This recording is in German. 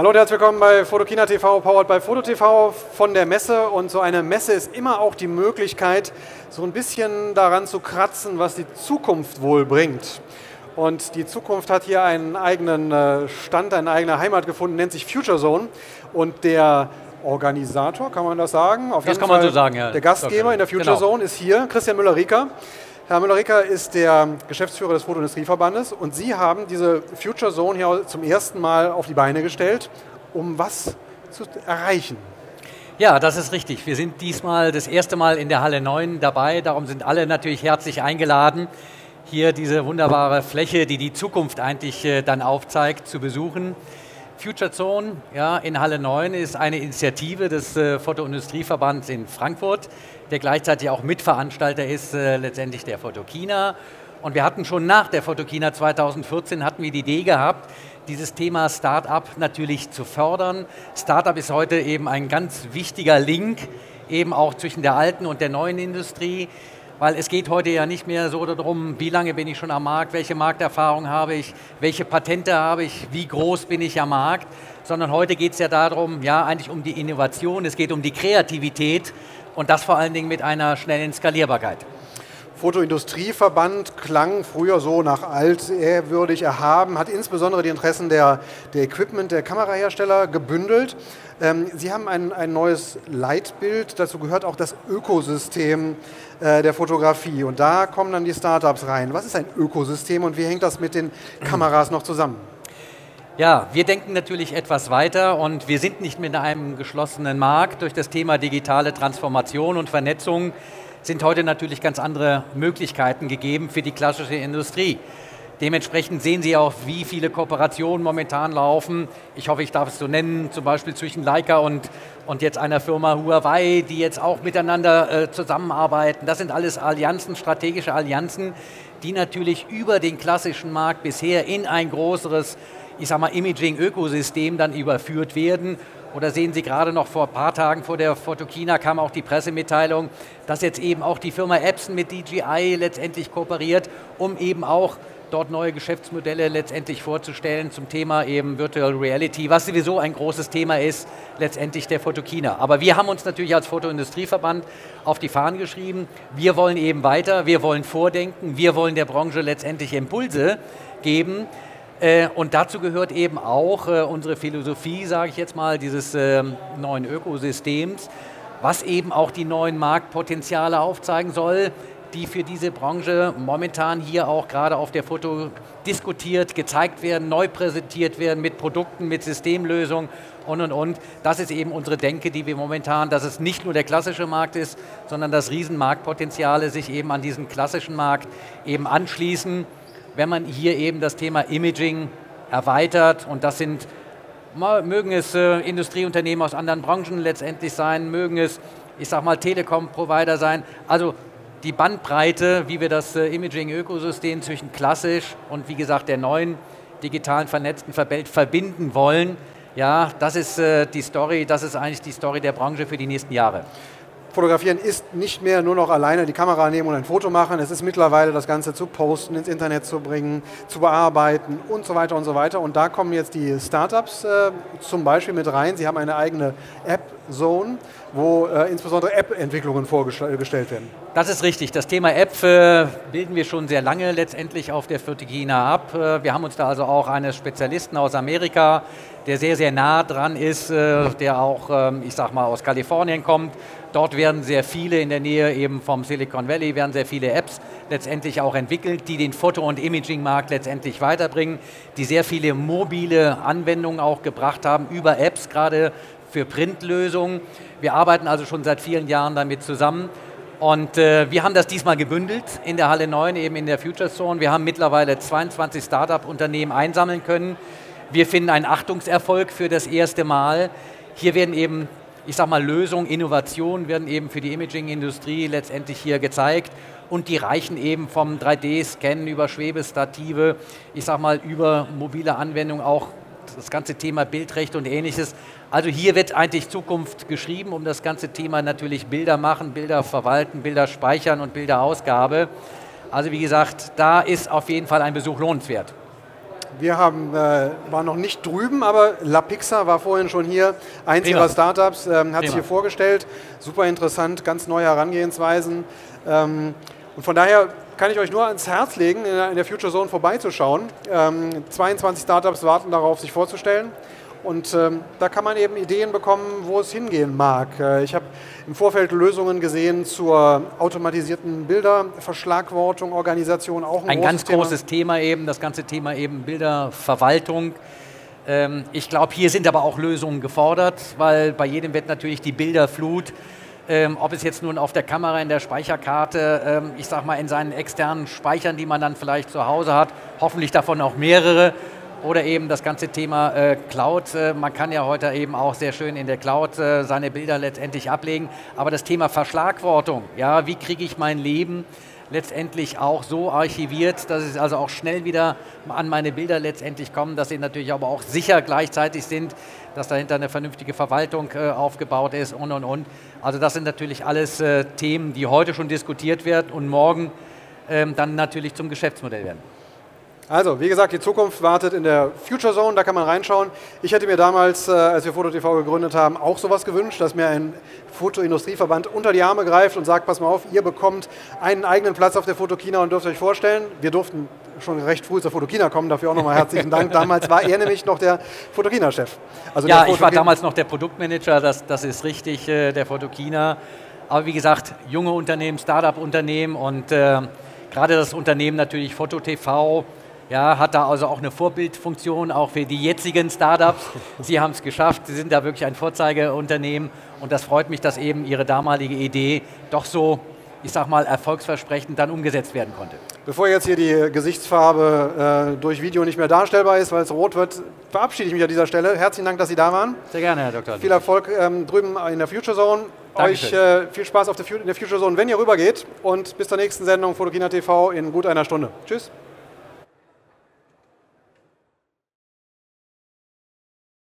Hallo und herzlich willkommen bei Fotokina TV, powered by Foto TV von der Messe. Und so eine Messe ist immer auch die Möglichkeit, so ein bisschen daran zu kratzen, was die Zukunft wohl bringt. Und die Zukunft hat hier einen eigenen äh, Stand, eine eigene Heimat gefunden, nennt sich Future Zone. Und der Organisator, kann man das sagen? Auf das kann Fall man so sagen, ja. Der Gastgeber okay. in der Future genau. Zone ist hier, Christian Müller-Rieker. Herr Müller-Ricker ist der Geschäftsführer des Fotoindustrieverbandes und Sie haben diese Future Zone hier zum ersten Mal auf die Beine gestellt, um was zu erreichen. Ja, das ist richtig. Wir sind diesmal das erste Mal in der Halle 9 dabei. Darum sind alle natürlich herzlich eingeladen, hier diese wunderbare Fläche, die die Zukunft eigentlich äh, dann aufzeigt, zu besuchen. Future Zone ja, in Halle 9 ist eine Initiative des äh, Fotoindustrieverbands in Frankfurt der gleichzeitig auch Mitveranstalter ist, äh, letztendlich der Fotokina. Und wir hatten schon nach der Fotokina 2014 hatten wir die Idee gehabt, dieses Thema Startup natürlich zu fördern. Startup ist heute eben ein ganz wichtiger Link, eben auch zwischen der alten und der neuen Industrie, weil es geht heute ja nicht mehr so darum, wie lange bin ich schon am Markt, welche Markterfahrung habe ich, welche Patente habe ich, wie groß bin ich am Markt, sondern heute geht es ja darum, ja eigentlich um die Innovation, es geht um die Kreativität und das vor allen Dingen mit einer schnellen Skalierbarkeit. Fotoindustrieverband klang früher so nach alt, ehrwürdig, erhaben, hat insbesondere die Interessen der, der Equipment, der Kamerahersteller gebündelt. Ähm, Sie haben ein, ein neues Leitbild, dazu gehört auch das Ökosystem äh, der Fotografie und da kommen dann die Startups rein. Was ist ein Ökosystem und wie hängt das mit den Kameras noch zusammen? Ja, wir denken natürlich etwas weiter und wir sind nicht mit einem geschlossenen Markt. Durch das Thema digitale Transformation und Vernetzung sind heute natürlich ganz andere Möglichkeiten gegeben für die klassische Industrie. Dementsprechend sehen Sie auch, wie viele Kooperationen momentan laufen. Ich hoffe, ich darf es so nennen, zum Beispiel zwischen Leica und, und jetzt einer Firma Huawei, die jetzt auch miteinander äh, zusammenarbeiten. Das sind alles Allianzen, strategische Allianzen, die natürlich über den klassischen Markt bisher in ein größeres ich sag mal, Imaging-Ökosystem dann überführt werden. Oder sehen Sie gerade noch vor ein paar Tagen vor der Fotokina kam auch die Pressemitteilung, dass jetzt eben auch die Firma Epson mit DJI letztendlich kooperiert, um eben auch dort neue Geschäftsmodelle letztendlich vorzustellen zum Thema eben Virtual Reality, was sowieso ein großes Thema ist, letztendlich der Fotokina. Aber wir haben uns natürlich als Fotoindustrieverband auf die Fahnen geschrieben, wir wollen eben weiter, wir wollen vordenken, wir wollen der Branche letztendlich Impulse geben, und dazu gehört eben auch äh, unsere Philosophie, sage ich jetzt mal, dieses ähm, neuen Ökosystems, was eben auch die neuen Marktpotenziale aufzeigen soll, die für diese Branche momentan hier auch gerade auf der Foto diskutiert, gezeigt werden, neu präsentiert werden mit Produkten, mit Systemlösungen und und und. Das ist eben unsere Denke, die wir momentan, dass es nicht nur der klassische Markt ist, sondern dass Riesenmarktpotenziale sich eben an diesen klassischen Markt eben anschließen wenn man hier eben das Thema Imaging erweitert und das sind, mögen es äh, Industrieunternehmen aus anderen Branchen letztendlich sein, mögen es, ich sag mal, Telekom-Provider sein, also die Bandbreite, wie wir das äh, Imaging-Ökosystem zwischen klassisch und wie gesagt der neuen digitalen vernetzten Welt verbinden wollen, ja, das ist äh, die Story, das ist eigentlich die Story der Branche für die nächsten Jahre. Fotografieren ist nicht mehr nur noch alleine die Kamera nehmen und ein Foto machen. Es ist mittlerweile das Ganze zu posten, ins Internet zu bringen, zu bearbeiten und so weiter und so weiter. Und da kommen jetzt die Startups äh, zum Beispiel mit rein. Sie haben eine eigene App-Zone, wo äh, insbesondere App-Entwicklungen vorgestellt werden. Das ist richtig. Das Thema App äh, bilden wir schon sehr lange letztendlich auf der Fotogina ab. Äh, wir haben uns da also auch eines Spezialisten aus Amerika, der sehr, sehr nah dran ist, äh, der auch, ähm, ich sag mal, aus Kalifornien kommt Dort werden sehr viele in der Nähe eben vom Silicon Valley, werden sehr viele Apps letztendlich auch entwickelt, die den Foto- und Imaging-Markt letztendlich weiterbringen, die sehr viele mobile Anwendungen auch gebracht haben über Apps, gerade für Printlösungen. Wir arbeiten also schon seit vielen Jahren damit zusammen. Und äh, wir haben das diesmal gebündelt in der Halle 9, eben in der Future Zone. Wir haben mittlerweile 22 Start-up-Unternehmen einsammeln können. Wir finden einen Achtungserfolg für das erste Mal. Hier werden eben ich sage mal, Lösungen, Innovationen werden eben für die Imaging-Industrie letztendlich hier gezeigt und die reichen eben vom 3D-Scannen über Schwebestative, ich sage mal, über mobile Anwendungen auch das ganze Thema Bildrecht und ähnliches. Also hier wird eigentlich Zukunft geschrieben, um das ganze Thema natürlich Bilder machen, Bilder verwalten, Bilder speichern und Bilderausgabe. Also wie gesagt, da ist auf jeden Fall ein Besuch lohnenswert. Wir haben, äh, waren noch nicht drüben, aber La Pixa war vorhin schon hier. Eins Prima. ihrer Startups ähm, hat sich hier vorgestellt. Super interessant, ganz neue Herangehensweisen. Ähm, und von daher kann ich euch nur ans Herz legen, in der Future Zone vorbeizuschauen. Ähm, 22 Startups warten darauf, sich vorzustellen. Und ähm, da kann man eben Ideen bekommen, wo es hingehen mag. Äh, ich habe im Vorfeld Lösungen gesehen zur automatisierten Bilderverschlagwortung, Organisation, auch ein, ein ganz Thema. großes Thema eben, das ganze Thema eben Bilderverwaltung. Ähm, ich glaube, hier sind aber auch Lösungen gefordert, weil bei jedem wird natürlich die Bilderflut ähm, ob es jetzt nun auf der Kamera, in der Speicherkarte, ähm, ich sag mal in seinen externen Speichern, die man dann vielleicht zu Hause hat, hoffentlich davon auch mehrere, oder eben das ganze Thema äh, Cloud. Äh, man kann ja heute eben auch sehr schön in der Cloud äh, seine Bilder letztendlich ablegen. Aber das Thema Verschlagwortung, ja, wie kriege ich mein Leben letztendlich auch so archiviert, dass es also auch schnell wieder an meine Bilder letztendlich kommen, dass sie natürlich aber auch sicher gleichzeitig sind, dass dahinter eine vernünftige Verwaltung äh, aufgebaut ist und und und. Also das sind natürlich alles äh, Themen, die heute schon diskutiert werden und morgen ähm, dann natürlich zum Geschäftsmodell werden. Also, wie gesagt, die Zukunft wartet in der Future Zone, da kann man reinschauen. Ich hätte mir damals, äh, als wir FotoTV gegründet haben, auch sowas gewünscht, dass mir ein Fotoindustrieverband unter die Arme greift und sagt, pass mal auf, ihr bekommt einen eigenen Platz auf der Fotokina und dürft euch vorstellen. Wir durften schon recht früh zur Fotokina kommen, dafür auch nochmal herzlichen Dank. Damals war er nämlich noch der Fotokina-Chef. Also ja, ich war damals noch der Produktmanager, das, das ist richtig, äh, der Fotokina. Aber wie gesagt, junge Unternehmen, Start-up-Unternehmen und äh, gerade das Unternehmen natürlich FotoTV, ja, hat da also auch eine Vorbildfunktion, auch für die jetzigen Startups. Sie haben es geschafft, Sie sind da wirklich ein Vorzeigeunternehmen und das freut mich, dass eben Ihre damalige Idee doch so, ich sag mal, erfolgsversprechend dann umgesetzt werden konnte. Bevor jetzt hier die Gesichtsfarbe äh, durch Video nicht mehr darstellbar ist, weil es rot wird, verabschiede ich mich an dieser Stelle. Herzlichen Dank, dass Sie da waren. Sehr gerne, Herr Dr. Viel Erfolg ähm, drüben in der Future Zone. Dankeschön. Euch äh, viel Spaß auf der, in der Future Zone, wenn ihr rübergeht. Und bis zur nächsten Sendung Fotokina TV in gut einer Stunde. Tschüss.